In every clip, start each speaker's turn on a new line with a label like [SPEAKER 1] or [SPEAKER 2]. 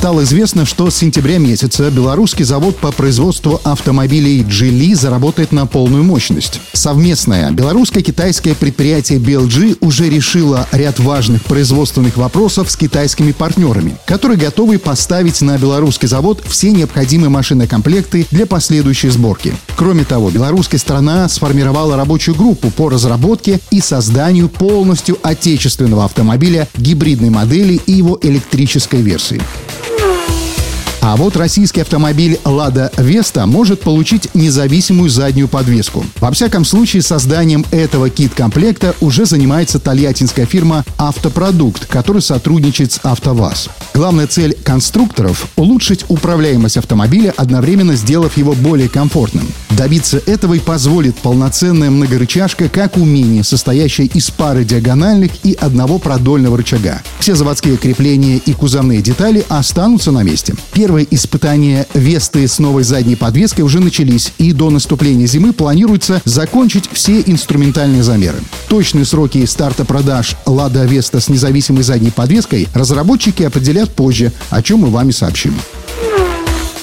[SPEAKER 1] Стало известно, что с сентября месяца белорусский завод по производству автомобилей Geely заработает на полную мощность. Совместное белорусско-китайское предприятие BLG уже решило ряд важных производственных вопросов с китайскими партнерами, которые готовы поставить на белорусский завод все необходимые машинокомплекты для последующей сборки. Кроме того, белорусская страна сформировала рабочую группу по разработке и созданию полностью отечественного автомобиля гибридной модели и его электрической версии. А вот российский автомобиль «Лада Веста» может получить независимую заднюю подвеску. Во всяком случае, созданием этого кит-комплекта уже занимается тольяттинская фирма «Автопродукт», которая сотрудничает с «АвтоВАЗ». Главная цель конструкторов – улучшить управляемость автомобиля, одновременно сделав его более комфортным. Добиться этого и позволит полноценная многорычажка как умение, состоящее из пары диагональных и одного продольного рычага. Все заводские крепления и кузовные детали останутся на месте. Первые испытания Весты с новой задней подвеской уже начались, и до наступления зимы планируется закончить все инструментальные замеры. Точные сроки старта продаж Лада Веста с независимой задней подвеской разработчики определят позже, о чем мы вами сообщим.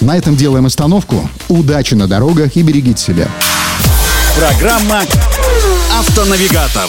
[SPEAKER 1] На этом делаем остановку. Удачи на дорогах и берегите себя.
[SPEAKER 2] Программа «Автонавигатор».